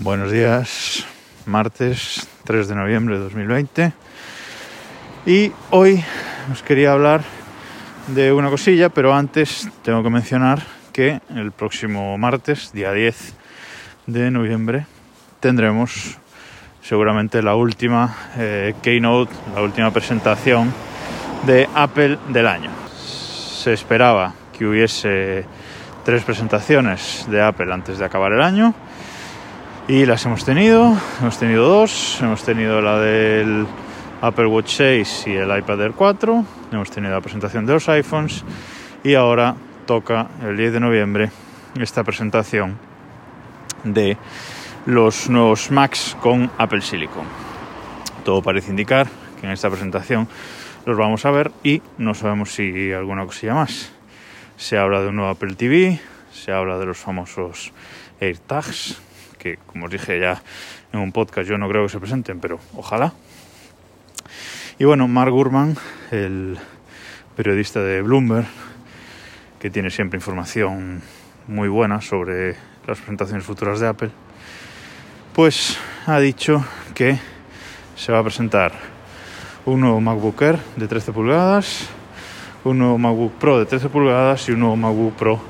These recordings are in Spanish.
Buenos días, martes 3 de noviembre de 2020. Y hoy os quería hablar de una cosilla, pero antes tengo que mencionar que el próximo martes, día 10 de noviembre, tendremos seguramente la última eh, keynote, la última presentación de Apple del año. Se esperaba que hubiese tres presentaciones de Apple antes de acabar el año y las hemos tenido, hemos tenido dos, hemos tenido la del Apple Watch 6 y el iPad Air 4, hemos tenido la presentación de los iPhones y ahora toca el 10 de noviembre esta presentación de los nuevos Macs con Apple Silicon. Todo parece indicar que en esta presentación los vamos a ver y no sabemos si alguna cosilla más. Se habla de un nuevo Apple TV, se habla de los famosos AirTags, que como os dije ya en un podcast yo no creo que se presenten, pero ojalá. Y bueno, Mark Gurman, el periodista de Bloomberg, que tiene siempre información muy buena sobre las presentaciones futuras de Apple, pues ha dicho que se va a presentar un nuevo MacBook Air de 13 pulgadas, un nuevo MacBook Pro de 13 pulgadas y un nuevo MacBook Pro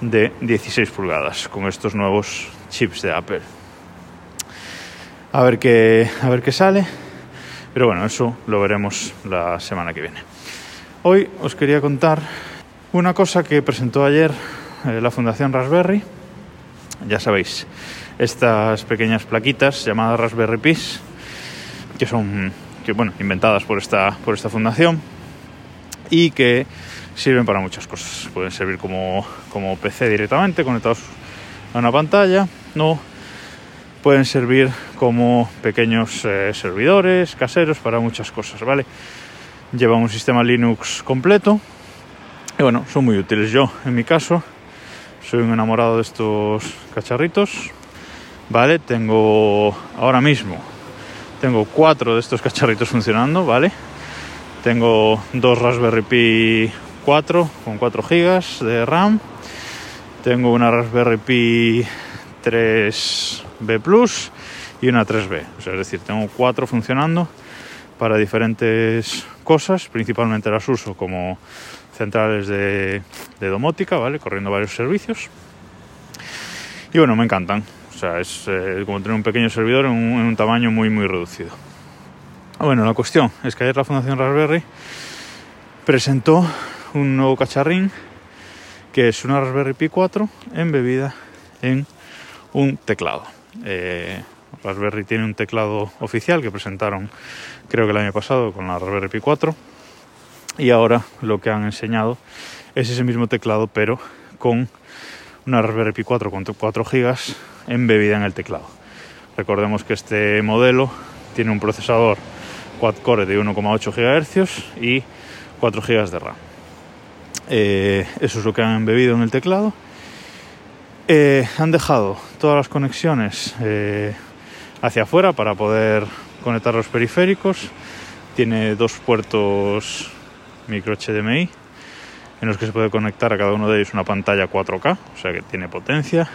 de 16 pulgadas con estos nuevos chips de Apple. A ver qué, a ver qué sale. Pero bueno, eso lo veremos la semana que viene. Hoy os quería contar una cosa que presentó ayer eh, la Fundación Raspberry. Ya sabéis, estas pequeñas plaquitas llamadas Raspberry Pis, que son que, bueno, inventadas por esta, por esta fundación y que sirven para muchas cosas. Pueden servir como, como PC directamente, conectados a una pantalla, no pueden servir como pequeños eh, servidores caseros para muchas cosas, ¿vale? Llevan un sistema Linux completo y bueno, son muy útiles. Yo, en mi caso, soy un enamorado de estos cacharritos, ¿vale? Tengo ahora mismo, tengo cuatro de estos cacharritos funcionando, ¿vale? Tengo dos Raspberry Pi 4 con 4 GB de RAM. Tengo una Raspberry Pi 3B Plus y una 3B. O sea, es decir, tengo cuatro funcionando para diferentes cosas. Principalmente las uso como centrales de, de domótica, ¿vale? Corriendo varios servicios. Y bueno, me encantan. O sea, es eh, como tener un pequeño servidor en un, en un tamaño muy, muy reducido. Bueno, la cuestión es que ayer la Fundación Raspberry presentó un nuevo cacharrín que es una Raspberry Pi 4 embebida en un teclado. Eh, Raspberry tiene un teclado oficial que presentaron creo que el año pasado con la Raspberry Pi 4 y ahora lo que han enseñado es ese mismo teclado pero con una Raspberry Pi 4 con 4 GB embebida en el teclado. Recordemos que este modelo tiene un procesador quad-core de 1,8 GHz y 4 GB de RAM. Eh, eso es lo que han embebido en el teclado. Eh, han dejado todas las conexiones eh, hacia afuera para poder conectar los periféricos. Tiene dos puertos micro HDMI en los que se puede conectar a cada uno de ellos una pantalla 4K, o sea que tiene potencia.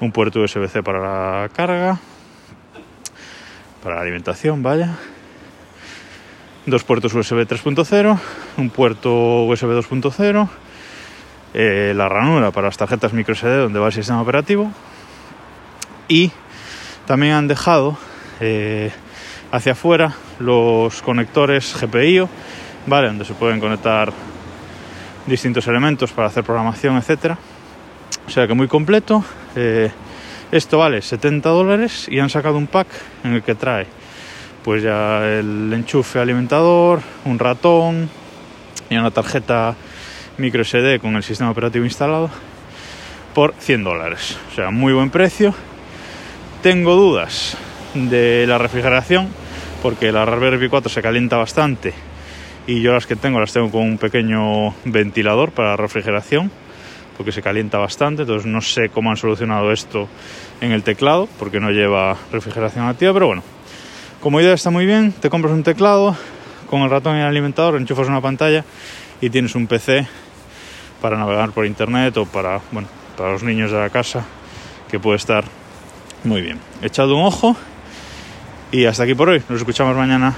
Un puerto USB-C para la carga, para la alimentación, vaya dos puertos USB 3.0, un puerto USB 2.0, eh, la ranura para las tarjetas microSD donde va el sistema operativo y también han dejado eh, hacia afuera los conectores GPIO, ¿vale? donde se pueden conectar distintos elementos para hacer programación, etcétera. O sea que muy completo. Eh, esto vale 70 dólares y han sacado un pack en el que trae pues ya el enchufe alimentador, un ratón y una tarjeta micro SD con el sistema operativo instalado por 100 dólares. O sea, muy buen precio. Tengo dudas de la refrigeración porque la Raspberry Pi 4 se calienta bastante y yo las que tengo las tengo con un pequeño ventilador para refrigeración porque se calienta bastante, entonces no sé cómo han solucionado esto en el teclado porque no lleva refrigeración activa, pero bueno, como idea está muy bien, te compras un teclado con el ratón y el alimentador, enchufas una pantalla y tienes un PC para navegar por internet o para, bueno, para los niños de la casa que puede estar Muy bien, echado un ojo y hasta aquí por hoy. Nos escuchamos mañana.